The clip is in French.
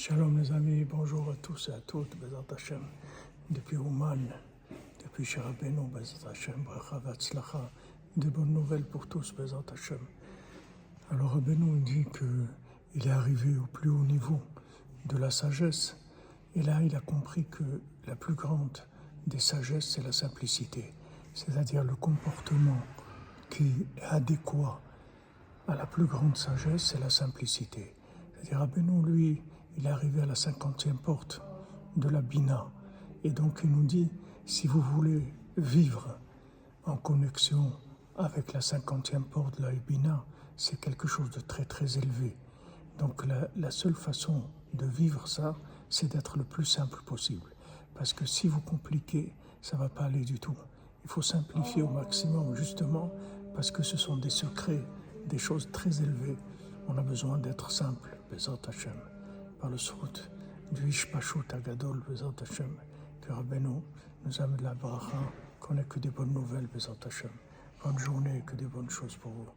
Shalom les amis, bonjour à tous et à toutes, Bezat Hashem, depuis Ouman, depuis Sharabeno, Bezat Hashem, Bracha Vatzlacha, de bonnes nouvelles pour tous, Bezat Hashem. Alors Rabbeinu dit qu'il est arrivé au plus haut niveau de la sagesse, et là il a compris que la plus grande des sagesses, c'est la simplicité, c'est-à-dire le comportement qui est adéquat à la plus grande sagesse, c'est la simplicité. C'est-à-dire Rabbeinu, lui, il est arrivé à la cinquantième porte de la Bina. Et donc il nous dit, si vous voulez vivre en connexion avec la cinquantième porte de la Bina, c'est quelque chose de très très élevé. Donc la, seule façon de vivre ça, c'est d'être le plus simple possible. Parce que si vous compliquez, ça ne va pas aller du tout. Il faut simplifier au maximum, justement, parce que ce sont des secrets, des choses très élevées. On a besoin d'être simple, par le srout du Ishpashut Agadol, Bezat Hashem, que Rabbeinu nous amène la bracha, qu'on n'ait que des bonnes nouvelles, Bezat Hashem. Bonne journée, que des bonnes choses pour vous.